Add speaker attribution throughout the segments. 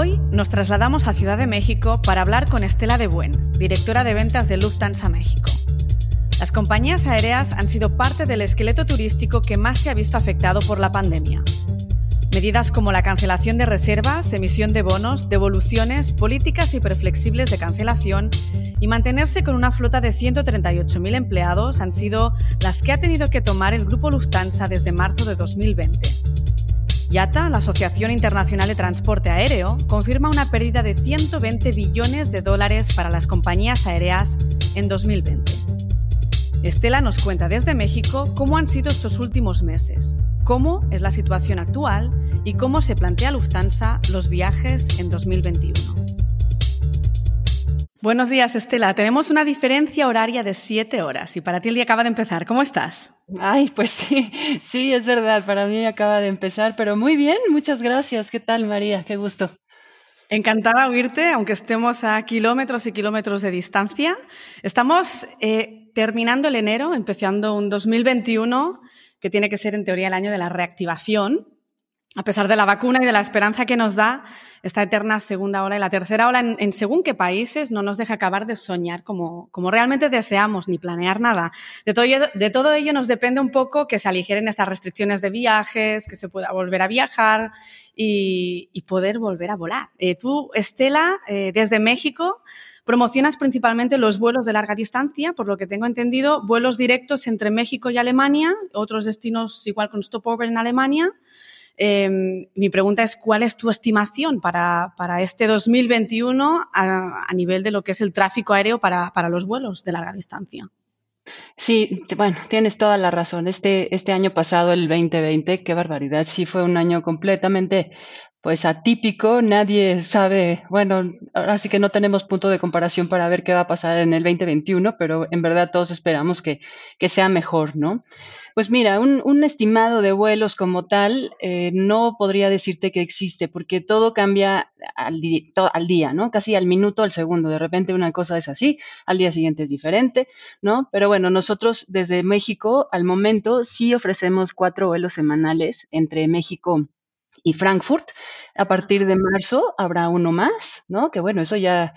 Speaker 1: Hoy nos trasladamos a Ciudad de México para hablar con Estela de Buen, directora de ventas de Lufthansa México. Las compañías aéreas han sido parte del esqueleto turístico que más se ha visto afectado por la pandemia. Medidas como la cancelación de reservas, emisión de bonos, devoluciones, políticas hiperflexibles de cancelación y mantenerse con una flota de 138.000 empleados han sido las que ha tenido que tomar el grupo Lufthansa desde marzo de 2020. YATA, la Asociación Internacional de Transporte Aéreo, confirma una pérdida de 120 billones de dólares para las compañías aéreas en 2020. Estela nos cuenta desde México cómo han sido estos últimos meses, cómo es la situación actual y cómo se plantea Lufthansa los viajes en 2021. Buenos días, Estela. Tenemos una diferencia horaria de siete horas y para ti el día acaba de empezar. ¿Cómo estás?
Speaker 2: Ay, pues sí, sí, es verdad, para mí acaba de empezar, pero muy bien, muchas gracias. ¿Qué tal, María? Qué gusto.
Speaker 1: Encantada de oírte, aunque estemos a kilómetros y kilómetros de distancia. Estamos eh, terminando el enero, empezando un 2021 que tiene que ser en teoría el año de la reactivación, a pesar de la vacuna y de la esperanza que nos da esta eterna segunda ola y la tercera ola en, según qué países no nos deja acabar de soñar como, como realmente deseamos ni planear nada. De todo, ello, de todo ello nos depende un poco que se aligeren estas restricciones de viajes, que se pueda volver a viajar y, poder volver a volar. Eh, tú, Estela, eh, desde México, promocionas principalmente los vuelos de larga distancia, por lo que tengo entendido, vuelos directos entre México y Alemania, otros destinos igual con stopover en Alemania. Em, mi pregunta es, ¿cuál es tu estimación para, este 2021 a, nivel de lo que es el tráfico aéreo para, los vuelos de larga distancia?
Speaker 2: Sí, bueno, tienes toda la razón. Este, este año pasado, el 2020, qué barbaridad, sí fue un año completamente pues atípico, nadie sabe, bueno, ahora sí que no tenemos punto de comparación para ver qué va a pasar en el 2021, pero en verdad todos esperamos que, que sea mejor, ¿no? Pues mira, un, estimado de vuelos como tal eh, no podría decirte que existe, porque todo cambia al, al, día, ¿no? Casi al minuto, al segundo. De repente una cosa es así, al día siguiente es diferente, ¿no? Pero bueno, nosotros desde México al momento sí ofrecemos cuatro vuelos semanales entre México y Frankfurt. A partir de marzo habrá uno más, ¿no? Que bueno, eso ya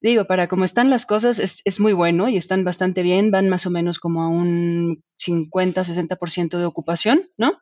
Speaker 2: digo, para cómo están las cosas es, es, muy bueno y están bastante bien, van más o menos como a un 50-60% de ocupación, ¿no?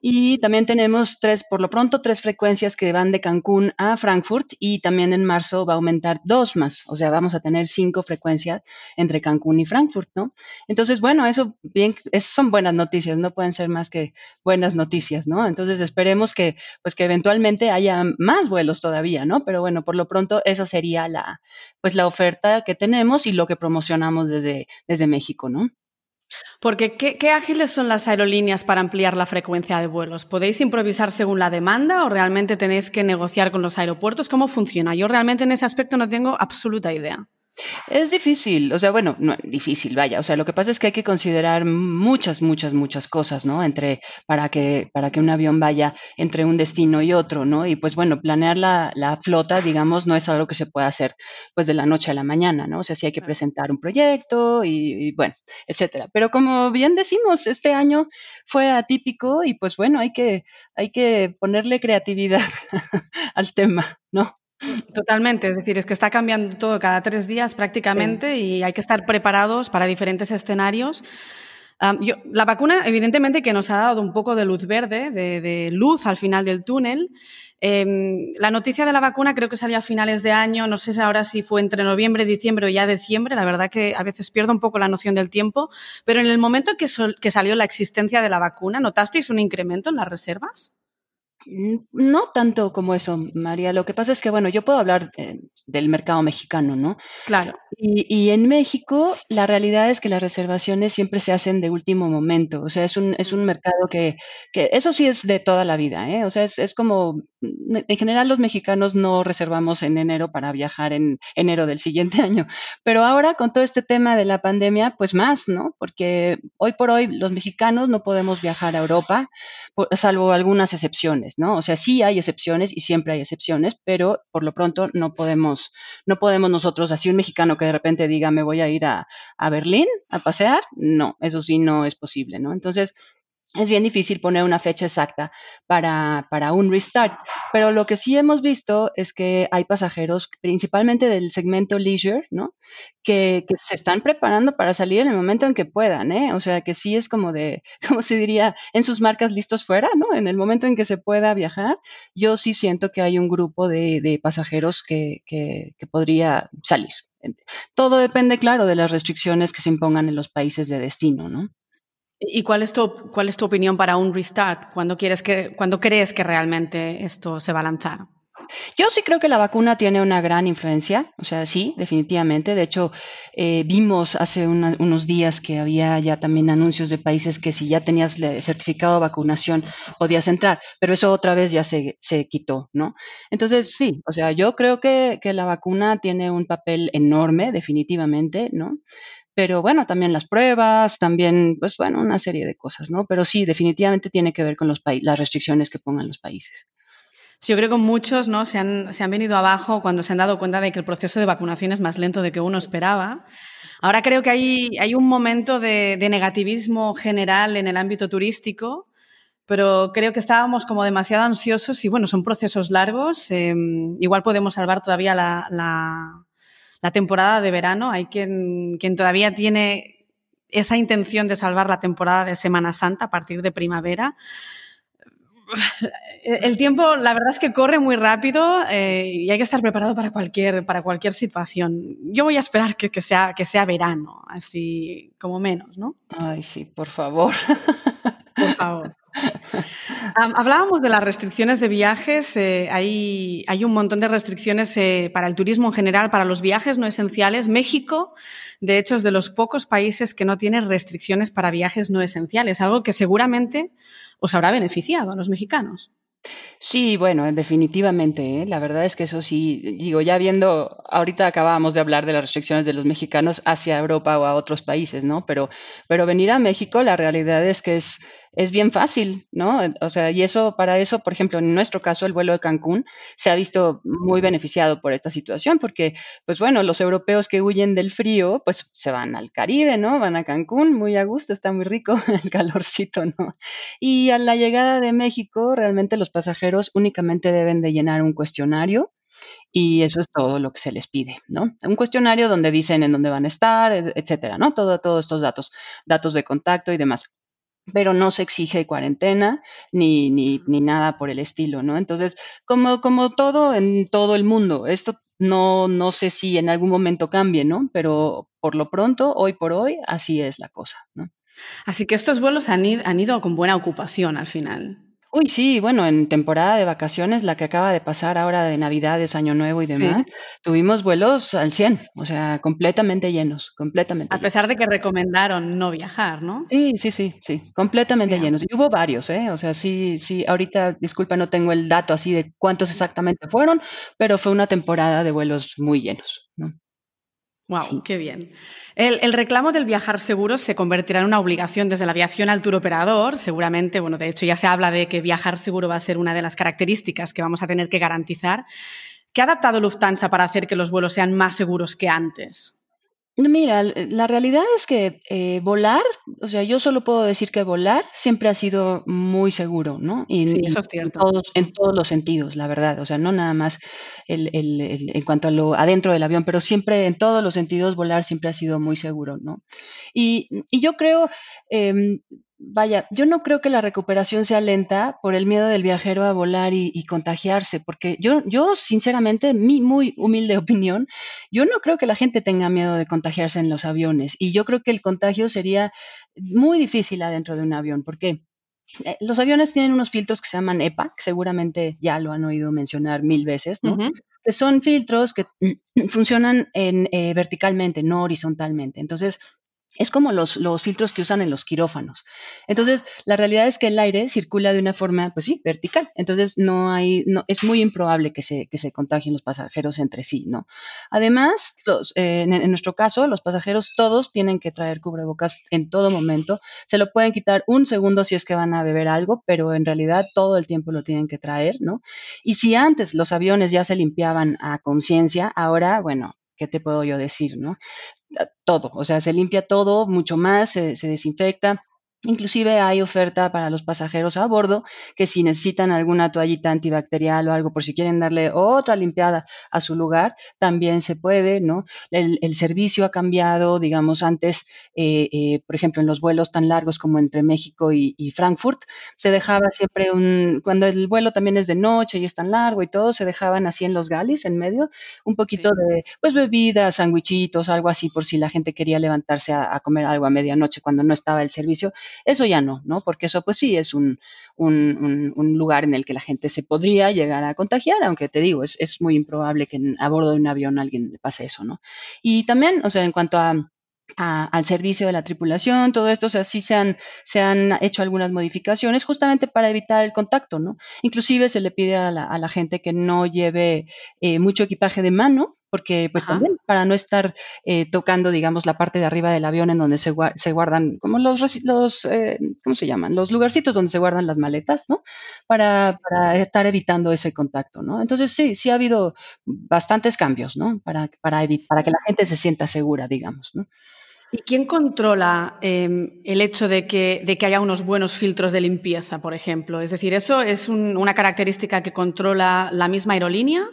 Speaker 2: Y también tenemos tres, por lo pronto, tres frecuencias que van de Cancún a Frankfurt y también en marzo va a aumentar dos más, o sea, vamos a tener cinco frecuencias entre Cancún y Frankfurt, ¿no? Entonces, bueno, eso bien, son buenas noticias, no pueden ser más que buenas noticias, ¿no? Entonces, esperemos que, pues, que eventualmente haya más vuelos todavía, ¿no? Pero bueno, por lo pronto, esa sería la, pues, la oferta que tenemos y lo que promocionamos desde, desde México, ¿no?
Speaker 1: Porque, ¿qué, ágiles son las aerolíneas para ampliar la frecuencia de vuelos? ¿Podéis improvisar según la demanda o realmente tenéis que negociar con los aeropuertos? ¿Cómo funciona? Yo realmente en ese aspecto no tengo absoluta idea.
Speaker 2: Es difícil, o sea, bueno, no difícil, vaya, o sea, lo que pasa es que hay que considerar muchas, muchas, muchas cosas, ¿no? Entre, para que, para que un avión vaya entre un destino y otro, ¿no? Y pues bueno, planear la, la flota, digamos, no es algo que se pueda hacer pues de la noche a la mañana, ¿no? O sea, sí hay que presentar un proyecto y, y bueno, etcétera. Pero como bien decimos, este año fue atípico y pues bueno, hay que, hay que ponerle creatividad al tema, ¿no?
Speaker 1: Totalmente, es decir, es que está cambiando todo cada tres días prácticamente y hay que estar preparados para diferentes escenarios. la vacuna, evidentemente, que nos ha dado un poco de luz verde, de, luz al final del túnel. Em, la noticia de la vacuna creo que salió a finales de año, no sé ahora si fue entre noviembre, diciembre o ya diciembre, la verdad que a veces pierdo un poco la noción del tiempo, pero en el momento que, que salió la existencia de la vacuna, ¿notasteis un incremento en las reservas?
Speaker 2: No tanto como eso, María. Lo que pasa es que, bueno, yo puedo hablar eh, del mercado mexicano, ¿no?
Speaker 1: Claro.
Speaker 2: Y, y, en México, la realidad es que las reservaciones siempre se hacen de último momento. O sea, es un, es un mercado que, que eso sí es de toda la vida, ¿eh? O sea, es, es como, mm, en general los mexicanos no reservamos en enero para viajar en enero del siguiente año. Pero ahora, con todo este tema de la pandemia, pues más, ¿no? Porque hoy por hoy los mexicanos no podemos viajar a Europa, salvo algunas excepciones. ¿No? O sea, sí hay excepciones y siempre hay excepciones, pero por lo pronto no podemos, no podemos nosotros, así un mexicano que de repente diga me voy a ir a, a Berlín a pasear, no, eso sí no es posible, ¿no? Entonces, es bien difícil poner una fecha exacta para, para, un restart. Pero lo que sí hemos visto es que hay pasajeros, principalmente del segmento leisure, ¿no? Que, que, se están preparando para salir en el momento en que puedan, ¿eh? O sea, que sí es como de, como se diría, en sus marcas listos fuera, ¿no? En el momento en que se pueda viajar, yo sí siento que hay un grupo de, de pasajeros que, que, que podría salir. Todo depende, claro, de las restricciones que se impongan en los países de destino, ¿no?
Speaker 1: ¿Y cuál es tu, cuál es tu opinión para un restart? ¿Cuándo, quieres que, ¿Cuándo crees que realmente esto se va a lanzar?
Speaker 2: Yo sí creo que la vacuna tiene una gran influencia, o sea, sí, definitivamente. De hecho, eh, vimos hace unos días que había ya también anuncios de países que si ya tenías certificado de vacunación podías entrar, pero eso otra vez ya se, se quitó, ¿no? Entonces, sí, o sea, yo creo que, que la vacuna tiene un papel enorme, definitivamente, ¿no? Pero bueno, también las pruebas, también, pues bueno, una serie de cosas, ¿no? Pero sí, definitivamente tiene que ver con los las restricciones que pongan los países.
Speaker 1: Sí, yo creo que muchos ¿no? se, han, se han venido abajo cuando se han dado cuenta de que el proceso de vacunación es más lento de que uno esperaba. Ahora creo que hay, hay un momento de, negativismo general en el ámbito turístico, pero creo que estábamos como demasiado ansiosos y bueno, son procesos largos. Em, igual podemos salvar todavía la temporada de verano. Hay quien, quien todavía tiene esa intención de salvar la temporada de Semana Santa a partir de primavera. El tiempo, la verdad es que corre muy rápido eh, y hay que estar preparado para cualquier, para cualquier situación. Yo voy a esperar que, que, sea, que sea verano, así como menos, ¿no?
Speaker 2: Ay, sí, por favor.
Speaker 1: Por favor. Hablábamos de las restricciones de viajes. Eh, hay, hay, un montón de restricciones eh, para el turismo en general, para los viajes no esenciales. México, de hecho, es de los pocos países que no tiene restricciones para viajes no esenciales, algo que seguramente os habrá beneficiado a los mexicanos.
Speaker 2: Sí, bueno, definitivamente, ¿eh? la verdad es que eso sí, digo, ya viendo, ahorita acabábamos de hablar de las restricciones de los mexicanos hacia Europa o a otros países, ¿no? Pero, pero venir a México, la realidad es que es, es bien fácil, ¿no? O sea, y eso, para eso, por ejemplo, en nuestro caso, el vuelo de Cancún se ha visto muy beneficiado por esta situación, porque, pues bueno, los europeos que huyen del frío, pues se van al Caribe, ¿no? Van a Cancún, muy a gusto, está muy rico el calorcito, ¿no? Y a la llegada de México, realmente los pasajeros únicamente deben de llenar un cuestionario y eso es todo lo que se les pide, ¿no? Un cuestionario donde dicen en dónde van a estar, etcétera, ¿no? Todo, todos estos datos, datos de contacto y demás pero no se exige cuarentena ni, ni, ni, nada por el estilo, ¿no? Entonces, como, como todo en todo el mundo, esto no, no sé si en algún momento cambie, ¿no? Pero por lo pronto, hoy por hoy, así es la cosa, ¿no?
Speaker 1: Así que estos vuelos han ido, han ido con buena ocupación al final.
Speaker 2: Uy, sí, bueno, en temporada de vacaciones, la que acaba de pasar ahora de Navidades, Año Nuevo y demás, tuvimos vuelos al 100, o sea, completamente llenos, completamente.
Speaker 1: A pesar de que recomendaron no viajar, ¿no?
Speaker 2: Sí, sí, sí, sí, completamente llenos. Y hubo varios, ¿eh? O sea, sí, sí, ahorita, disculpa, no tengo el dato así de cuántos exactamente fueron, pero fue una temporada de vuelos muy llenos, ¿no?
Speaker 1: Wow, qué bien. El, reclamo del viajar seguro se convertirá en una obligación desde la aviación al operador. Seguramente, bueno, de hecho ya se habla de que viajar seguro va a ser una de las características que vamos a tener que garantizar. ¿Qué ha adaptado Lufthansa para hacer que los vuelos sean más seguros que antes?
Speaker 2: Mira, la realidad es que eh, volar, o sea, yo solo puedo decir que volar siempre ha sido muy seguro, ¿no?
Speaker 1: Y, sí, eso es cierto.
Speaker 2: En todos, en todos, los sentidos, la verdad. O sea, no nada más el, el, en cuanto a lo adentro del avión, pero siempre en todos los sentidos volar siempre ha sido muy seguro, ¿no? Y, y yo creo, eh, vaya, yo no creo que la recuperación sea lenta por el miedo del viajero a volar y, contagiarse, porque yo, yo sinceramente, mi muy humilde opinión, yo no creo que la gente tenga miedo de contagiarse en los aviones y yo creo que el contagio sería muy difícil adentro de un avión, porque eh, los aviones tienen unos filtros que se llaman EPA, que seguramente ya lo han oído mencionar mil veces, ¿no? Que son filtros que funcionan en, eh, verticalmente, no horizontalmente. Entonces, es como los, los, filtros que usan en los quirófanos. Entonces, la realidad es que el aire circula de una forma, pues sí, vertical. Entonces, no hay, no, es muy improbable que se, que se contagien los pasajeros entre sí, ¿no? Además, los, eh, en, nuestro caso, los pasajeros todos tienen que traer cubrebocas en todo momento. Se lo pueden quitar un segundo si es que van a beber algo, pero en realidad todo el tiempo lo tienen que traer, ¿no? Y si antes los aviones ya se limpiaban a conciencia, ahora, bueno, ¿qué te puedo yo decir, no? Todo, o sea, se limpia todo mucho más, se, desinfecta. Inclusive hay oferta para los pasajeros a bordo que si necesitan alguna toallita antibacterial o algo por si quieren darle otra limpiada a su lugar, también se puede, ¿no? El, servicio ha cambiado, digamos, antes, eh, eh, por ejemplo, en los vuelos tan largos como entre México y, Frankfurt, se dejaba siempre un, cuando el vuelo también es de noche y es tan largo y todo, se dejaban así en los galis, en medio, un poquito de, pues, bebidas, sandwichitos, algo así, por si la gente quería levantarse a comer algo a medianoche cuando no estaba el servicio eso ya no, ¿no? Porque eso pues sí es un, lugar en el que la gente se podría llegar a contagiar, aunque te digo, es, es muy improbable que a bordo de un avión alguien le pase eso, ¿no? Y también, o sea, en cuanto a al servicio de la tripulación, todo esto, o sea, sí se han, se han hecho algunas modificaciones justamente para evitar el contacto, ¿no? Inclusive se le pide a la, a la gente que no lleve eh, mucho equipaje de mano, porque pues también para no estar eh, tocando, digamos, la parte de arriba del avión en donde se, se guardan, como los, los eh, ¿cómo se llaman? Los lugarcitos donde se guardan las maletas, ¿no? Para, para estar evitando ese contacto, ¿no? Entonces sí, sí ha habido bastantes cambios, ¿no? Para, para, para que la gente se sienta segura, digamos, ¿no?
Speaker 1: ¿Y quién controla em, el hecho de que, de que, haya unos buenos filtros de limpieza, por ejemplo? Es decir, ¿eso es una característica que controla la misma aerolínea?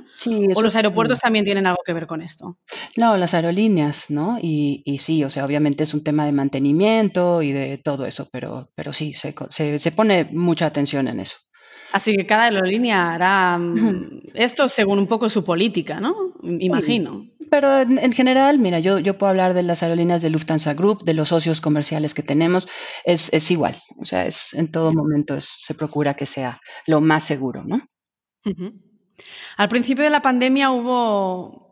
Speaker 1: ¿O los aeropuertos también tienen algo que ver con esto?
Speaker 2: No, las aerolíneas, ¿no? Y, y, sí, o sea, obviamente es un tema de mantenimiento y de todo eso, pero, pero sí, se, se, se pone mucha atención en eso.
Speaker 1: Así que cada aerolínea hará mm, esto según un poco su política, ¿no? Imagino
Speaker 2: pero en, general, mira, yo, yo puedo hablar de las aerolíneas de Lufthansa Group, de los socios comerciales que tenemos, es, es igual. O sea, es en todo momento se procura que sea lo más seguro, ¿no?
Speaker 1: Al principio de la pandemia hubo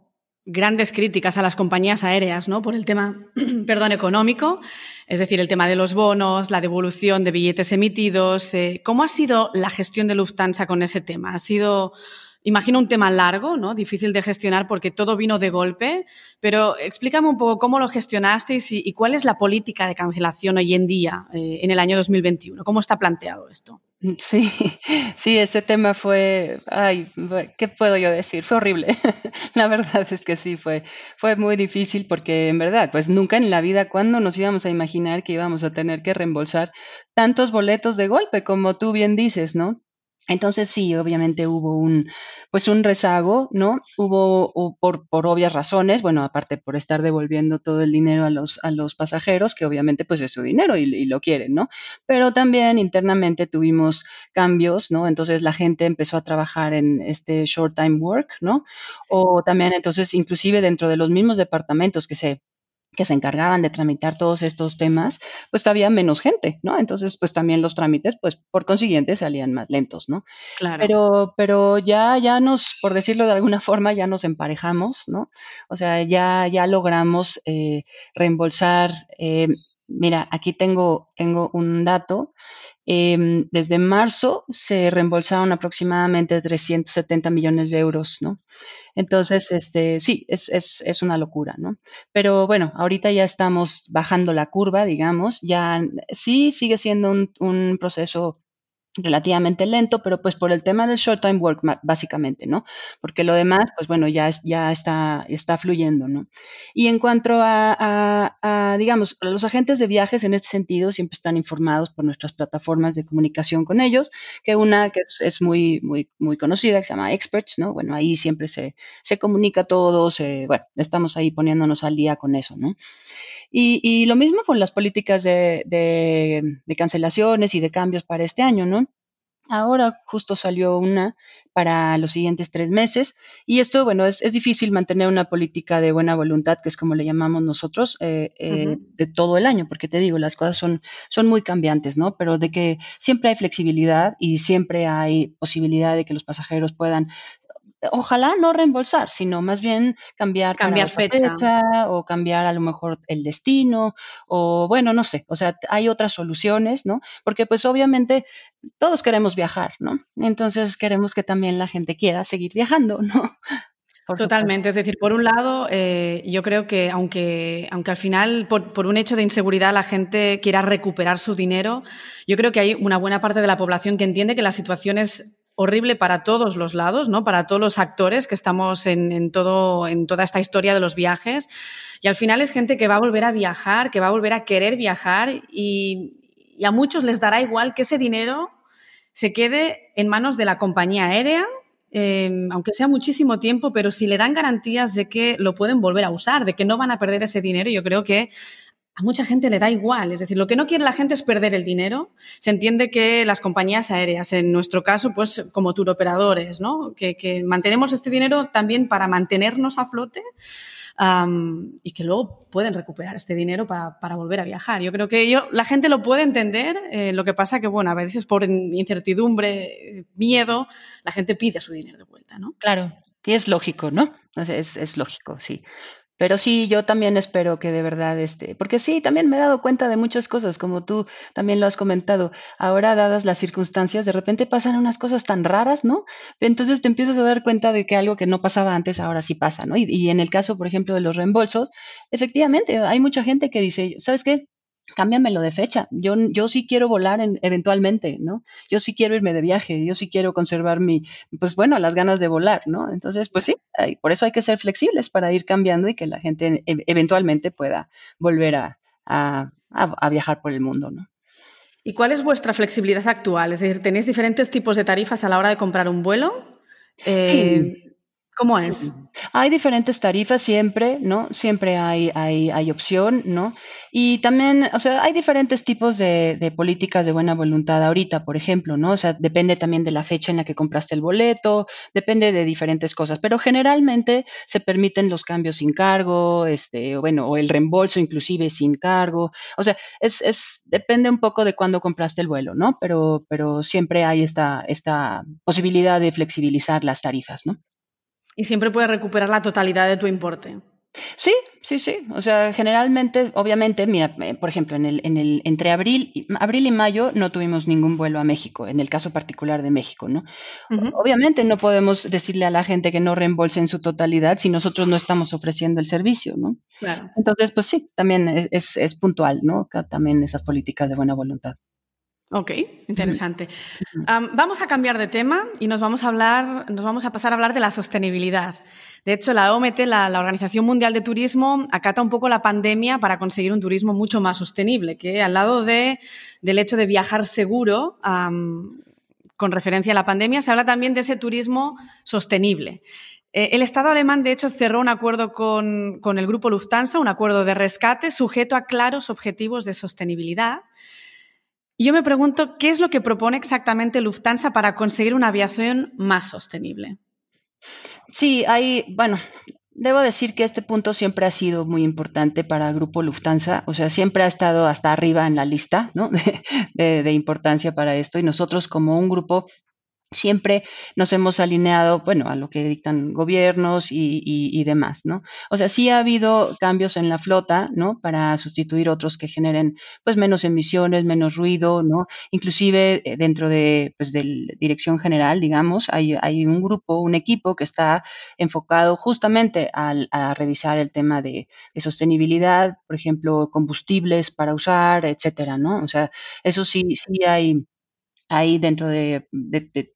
Speaker 1: grandes críticas a las compañías aéreas, ¿no? Por el tema, perdón, económico, es decir, el tema de los bonos, la devolución de billetes emitidos. Eh, ¿Cómo ha sido la gestión de Lufthansa con ese tema? ¿Ha sido imagino un tema largo, ¿no? Difícil de gestionar porque todo vino de golpe, pero explícame un poco cómo lo gestionasteis y, cuál es la política de cancelación hoy en día, eh, en el año 2021. ¿Cómo está planteado esto?
Speaker 2: Sí, sí, ese tema fue, ay, ¿qué puedo yo decir? Fue horrible. la verdad es que sí, fue, fue muy difícil porque en verdad, pues nunca en la vida, ¿cuándo nos íbamos a imaginar que íbamos a tener que reembolsar tantos boletos de golpe, como tú bien dices, ¿no? Entonces sí, obviamente hubo un, pues un rezago, ¿no? Hubo por, por obvias razones, bueno, aparte por estar devolviendo todo el dinero a los, a los pasajeros, que obviamente pues es su dinero y, lo quieren, ¿no? Pero también internamente tuvimos cambios, ¿no? Entonces la gente empezó a trabajar en este short time work, ¿no? O también entonces inclusive dentro de los mismos departamentos que se que se encargaban de tramitar todos estos temas, pues había menos gente, ¿no? Entonces, pues también los trámites, pues por consiguiente, salían más lentos, ¿no? Claro. Pero, pero ya, ya nos, por decirlo de alguna forma, ya nos emparejamos, ¿no? O sea, ya, ya logramos eh, reembolsar. Eh, mira, aquí tengo, tengo un dato. Em, desde marzo se reembolsaron aproximadamente 370 millones de euros, ¿no? Entonces, este, sí, es, es, es una locura, ¿no? Pero bueno, ahorita ya estamos bajando la curva, digamos, ya sí sigue siendo un, un proceso relativamente lento, pero pues por el tema del short time work, básicamente, ¿no? Porque lo demás, pues bueno, ya, ya está, está fluyendo, ¿no? Y en cuanto a, digamos, los agentes de viajes en este sentido siempre están informados por nuestras plataformas de comunicación con ellos, que una que es, muy, muy, muy conocida, que se llama Experts, ¿no? Bueno, ahí siempre se, se comunica todo, bueno, estamos ahí poniéndonos al día con eso, ¿no? Y, y lo mismo con las políticas de, de cancelaciones y de cambios para este año, ¿no? Ahora justo salió una para los siguientes tres meses y esto, bueno, es, es, difícil mantener una política de buena voluntad, que es como le llamamos nosotros, eh, eh, de todo el año, porque te digo, las cosas son, son muy cambiantes, ¿no? Pero de que siempre hay flexibilidad y siempre hay posibilidad de que los pasajeros puedan ojalá no reembolsar, sino más bien cambiar,
Speaker 1: cambiar fecha.
Speaker 2: o cambiar a lo mejor el destino o bueno, no sé, o sea, hay otras soluciones, ¿no? Porque pues obviamente todos queremos viajar, ¿no? Entonces queremos que también la gente quiera seguir viajando, ¿no?
Speaker 1: Totalmente, es decir, por un lado, eh, yo creo que aunque, aunque al final por, por, un hecho de inseguridad la gente quiera recuperar su dinero, yo creo que hay una buena parte de la población que entiende que la situación es horrible para todos los lados, ¿no? Para todos los actores que estamos en, todo, en toda esta historia de los viajes. Y al final es gente que va a volver a viajar, que va a volver a querer viajar y, a muchos les dará igual que ese dinero se quede en manos de la compañía aérea, em, aunque sea muchísimo tiempo, pero si le dan garantías de que lo pueden volver a usar, de que no van a perder ese dinero, yo creo que a mucha gente le da igual. Es decir, lo que no quiere la gente es perder el dinero. Se entiende que las compañías aéreas, en nuestro caso, pues como turoperadores, ¿no? Que, mantenemos este dinero también para mantenernos a flote y que luego pueden recuperar este dinero para, volver a viajar. Yo creo que la gente lo puede entender, eh, lo que pasa que, bueno, a veces por incertidumbre, miedo, la gente pide su dinero de vuelta, ¿no?
Speaker 2: Claro, y es lógico, ¿no? Es lógico, sí. Pero sí, yo también espero que de verdad, este, porque sí, también me he dado cuenta de muchas cosas, como tú también lo has comentado. Ahora, dadas las circunstancias, de repente pasan unas cosas tan raras, ¿no? Entonces te empiezas a dar cuenta de que algo que no pasaba antes ahora sí pasa, ¿no? Y, y en el caso, por ejemplo, de los reembolsos, efectivamente, hay mucha gente que dice, ¿sabes qué? Cámbiamelo de fecha. Yo, yo sí quiero volar en, eventualmente, ¿no? Yo sí quiero irme de viaje, yo sí quiero conservar mi, pues bueno, las ganas de volar, ¿no? Entonces, pues sí, por eso hay que ser flexibles para ir cambiando y que la gente e, eventualmente pueda volver a, a, viajar por el mundo, ¿no?
Speaker 1: ¿Y cuál es vuestra flexibilidad actual? Es decir, ¿tenéis diferentes tipos de tarifas a la hora de comprar un vuelo?
Speaker 2: Eh,
Speaker 1: ¿Cómo es?
Speaker 2: Hay diferentes tarifas siempre, ¿no? Siempre hay, hay, hay opción, ¿no? Y también, o sea, hay diferentes tipos de, de, políticas de buena voluntad ahorita, por ejemplo, ¿no? O sea, depende también de la fecha en la que compraste el boleto, depende de diferentes cosas, pero generalmente se permiten los cambios sin cargo, este, bueno, o el reembolso inclusive sin cargo. O sea, es, es, depende un poco de cuándo compraste el vuelo, ¿no? Pero, pero siempre hay esta, esta posibilidad de flexibilizar las tarifas, ¿no?
Speaker 1: Y siempre puedes recuperar la totalidad de tu importe.
Speaker 2: Sí, sí, sí. O sea, generalmente, obviamente, mira, eh, por ejemplo, en el, en el, entre abril, abril y mayo no tuvimos ningún vuelo a México, en el caso particular de México, ¿no? Obviamente no podemos decirle a la gente que no reembolse en su totalidad si nosotros no estamos ofreciendo el servicio, ¿no?
Speaker 1: Claro.
Speaker 2: Entonces, pues sí, también es, es puntual, ¿no? También esas políticas de buena voluntad.
Speaker 1: Ok, interesante. vamos a cambiar de tema y nos vamos a hablar, nos vamos a pasar a hablar de la sostenibilidad. De hecho, la OMT, la, Organización Mundial de Turismo, acata un poco la pandemia para conseguir un turismo mucho más sostenible, que al lado de, del hecho de viajar seguro, con referencia a la pandemia, se habla también de ese turismo sostenible. Eh, el Estado alemán, de hecho, cerró un acuerdo con, con el grupo Lufthansa, un acuerdo de rescate sujeto a claros objetivos de sostenibilidad yo me pregunto, ¿qué es lo que propone exactamente Lufthansa para conseguir una aviación más sostenible?
Speaker 2: Sí, hay, bueno, debo decir que este punto siempre ha sido muy importante para el grupo Lufthansa, o sea, siempre ha estado hasta arriba en la lista ¿no? de, de, importancia para esto y nosotros como un grupo siempre nos hemos alineado, bueno, a lo que dictan gobiernos y, y, demás, ¿no? O sea, sí ha habido cambios en la flota, ¿no? Para sustituir otros que generen, pues, menos emisiones, menos ruido, ¿no? Inclusive eh, dentro de, pues, de dirección general, digamos, hay, hay un grupo, un equipo que está enfocado justamente al, a revisar el tema de, de sostenibilidad, por ejemplo, combustibles para usar, etcétera, ¿no? O sea, eso sí, sí hay Ahí dentro de,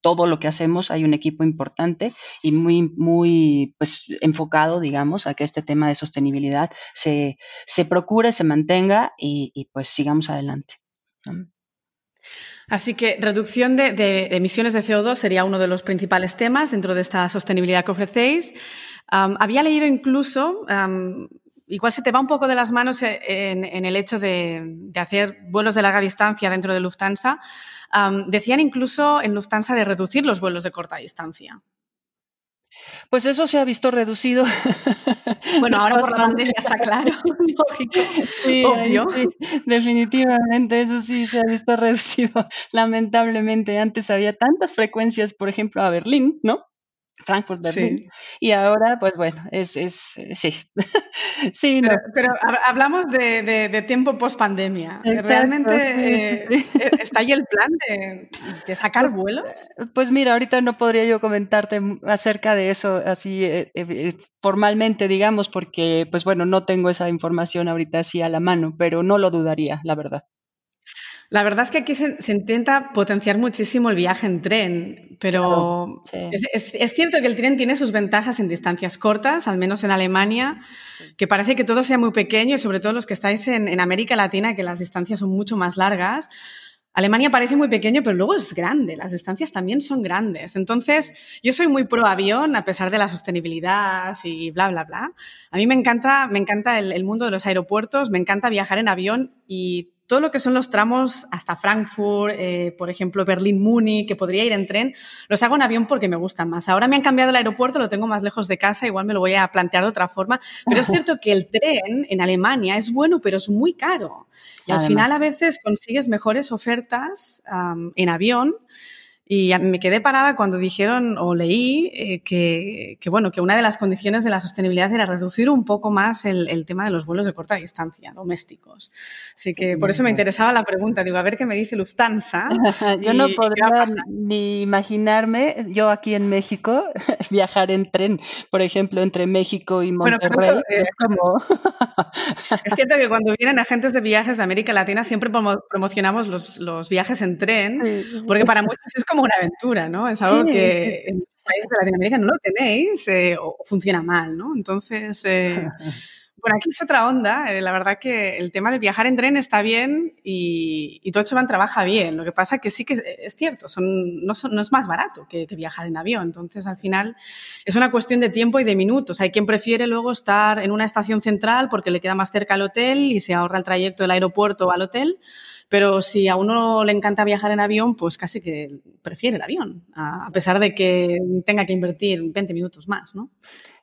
Speaker 2: todo lo que hacemos hay un equipo importante y muy, muy pues, enfocado, digamos, a que este tema de sostenibilidad se, se procure, se mantenga y, pues sigamos adelante.
Speaker 1: Así que reducción de, emisiones de CO2 sería uno de los principales temas dentro de esta sostenibilidad que ofrecéis. había leído incluso, igual se te va un poco de las manos en, el hecho de, de, hacer vuelos de larga distancia dentro de Lufthansa, decían incluso en Lufthansa de reducir los vuelos de corta distancia.
Speaker 2: Pues eso se ha visto reducido.
Speaker 1: Bueno, ahora por la pandemia está claro, lógico, obvio.
Speaker 2: definitivamente, eso sí se ha visto reducido. Lamentablemente, antes había tantas frecuencias, por ejemplo, a Berlín, ¿no? Frankfurt, Berlín. Y ahora, pues bueno, es, es sí.
Speaker 1: sí, pero, hablamos de, tiempo post pandemia. ¿Realmente eh, está ahí el plan de, sacar pues, vuelos?
Speaker 2: Pues mira, ahorita no podría yo comentarte acerca de eso así eh, eh, formalmente, digamos, porque, pues bueno, no tengo esa información ahorita así a la mano, pero no lo dudaría, la verdad.
Speaker 1: La verdad es que aquí se, intenta potenciar muchísimo el viaje en tren, pero es, cierto que el tren tiene sus ventajas en distancias cortas, al menos en Alemania, que parece que todo sea muy pequeño y sobre todo los que estáis en, en América Latina, que las distancias son mucho más largas. Alemania parece muy pequeño, pero luego es grande, las distancias también son grandes. Entonces, yo soy muy pro avión, a pesar de la sostenibilidad y bla, bla, bla. A mí me encanta, me encanta el, el mundo de los aeropuertos, me encanta viajar en avión y todo lo que son los tramos hasta Frankfurt, eh, por ejemplo, Berlín-Múnich, que podría ir en tren, los hago en avión porque me gustan más. Ahora me han cambiado el aeropuerto, lo tengo más lejos de casa, igual me lo voy a plantear de otra forma, pero es cierto que el tren en Alemania es bueno, pero es muy caro. Y al final a veces consigues mejores ofertas en avión y me quedé parada cuando dijeron o leí eh, que, bueno, que una de las condiciones de la sostenibilidad era reducir un poco más el, tema de los vuelos de corta distancia domésticos. Así que por eso me interesaba la pregunta. Digo, a ver qué me dice Lufthansa.
Speaker 2: yo no podría ni imaginarme, yo aquí en México, viajar en tren, por ejemplo, entre México y Monterrey. Bueno,
Speaker 1: es, como... es cierto que cuando vienen agentes de viajes de América Latina siempre promocionamos los, los viajes en tren, porque para muchos es como una aventura, ¿no? Es algo que en los países de Latinoamérica no lo tenéis eh, o funciona mal, ¿no? Entonces, eh, bueno, aquí es otra onda. Eh, la verdad que el tema de viajar en tren está bien y, y Deutsche trabaja bien. Lo que pasa que sí que es cierto, son, no, no, es más barato que, que, viajar en avión. Entonces, al final, es una cuestión de tiempo y de minutos. Hay quien prefiere luego estar en una estación central porque le queda más cerca al hotel y se ahorra el trayecto del aeropuerto al hotel. Pero si a uno le encanta viajar en avión, pues casi que prefiere el avión, a pesar de que tenga que invertir 20 minutos más, ¿no?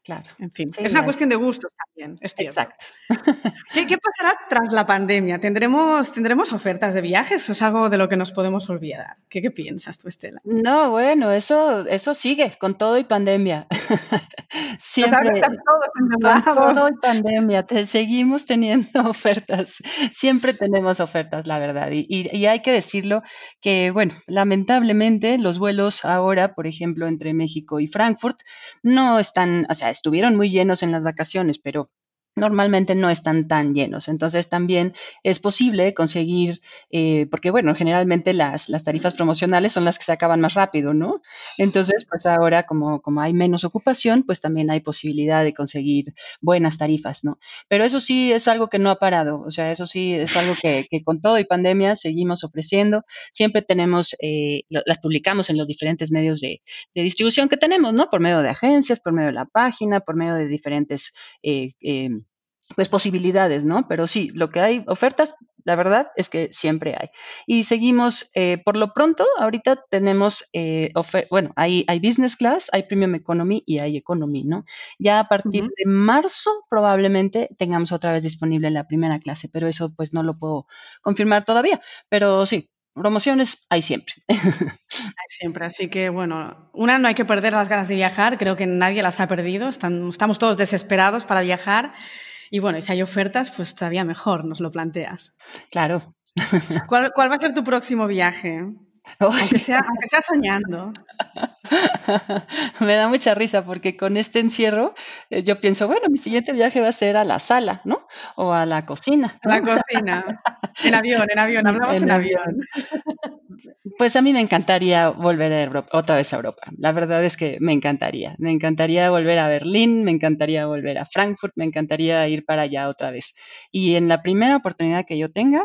Speaker 2: Claro.
Speaker 1: En fin, es una cuestión de gustos también, es cierto. Exacto. ¿Qué, pasará tras la pandemia? ¿Tendremos, ¿Tendremos ofertas de viajes o es algo de lo que nos podemos olvidar? ¿Qué, qué piensas tú, Estela?
Speaker 2: No, bueno, eso, eso sigue con todo y pandemia. Siempre. Con todo y pandemia, te, seguimos teniendo ofertas. Siempre tenemos ofertas, la verdad. Y, y, y hay que decirlo que, bueno, lamentablemente los vuelos ahora, por ejemplo, entre México y Frankfurt, no están, o sea, estuvieron muy llenos en las vacaciones, pero normalmente no están tan llenos. Entonces también es posible conseguir, eh, porque bueno, generalmente las, las, tarifas promocionales son las que se acaban más rápido, ¿no? Entonces, pues ahora como, como hay menos ocupación, pues también hay posibilidad de conseguir buenas tarifas, ¿no? Pero eso sí es algo que no ha parado, o sea, eso sí es algo que, que con todo y pandemia seguimos ofreciendo. Siempre tenemos, eh, las publicamos en los diferentes medios de, de, distribución que tenemos, ¿no? Por medio de agencias, por medio de la página, por medio de diferentes... Eh, pues posibilidades, ¿no? Pero sí, lo que hay ofertas, la verdad es que siempre hay. Y seguimos, eh, por lo pronto, ahorita tenemos, eh, bueno, hay, hay business class, hay premium economy y hay economy, ¿no? Ya a partir de marzo probablemente tengamos otra vez disponible la primera clase, pero eso pues no lo puedo confirmar todavía. Pero sí, promociones hay siempre.
Speaker 1: Hay siempre, así que bueno, una, no hay que perder las ganas de viajar, creo que nadie las ha perdido, estamos todos desesperados para viajar. Y bueno, y si hay ofertas, pues todavía mejor, nos lo planteas.
Speaker 2: Claro.
Speaker 1: ¿Cuál, cuál va a ser tu próximo viaje? Aunque sea, aunque sea soñando.
Speaker 2: Me da mucha risa porque con este encierro eh, yo pienso, bueno, mi siguiente viaje va a ser a la sala, ¿no? O a la cocina.
Speaker 1: A la cocina. En avión, en avión, hablamos en, avión.
Speaker 2: Pues a mí me encantaría volver a Europa, otra vez a Europa. La verdad es que me encantaría. Me encantaría volver a Berlín, me encantaría volver a Frankfurt, me encantaría ir para allá otra vez. Y en la primera oportunidad que yo tenga,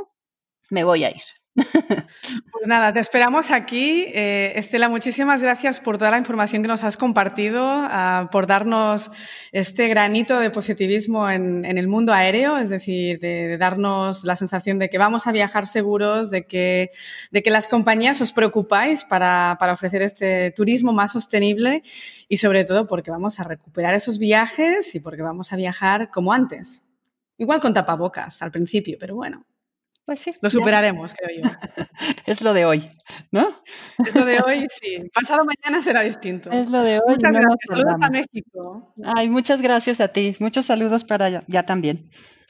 Speaker 2: me voy a ir.
Speaker 1: Pues nada, te esperamos aquí. Eh, Estela, muchísimas gracias por toda la información que nos has compartido, uh, por darnos este granito de positivismo en, en el mundo aéreo, es decir, de, de, darnos la sensación de que vamos a viajar seguros, de que, de que las compañías os preocupáis para, para ofrecer este turismo más sostenible y sobre todo porque vamos a recuperar esos viajes y porque vamos a viajar como antes. Igual con tapabocas al principio, pero bueno,
Speaker 2: pues sí.
Speaker 1: Lo superaremos, creo yo.
Speaker 2: es lo de hoy, ¿no?
Speaker 1: Es lo de hoy, sí. Pasado mañana será distinto.
Speaker 2: Es lo de hoy.
Speaker 1: Muchas gracias. Saludos a México.
Speaker 2: Ay, muchas gracias a ti. Muchos saludos para allá, ya también.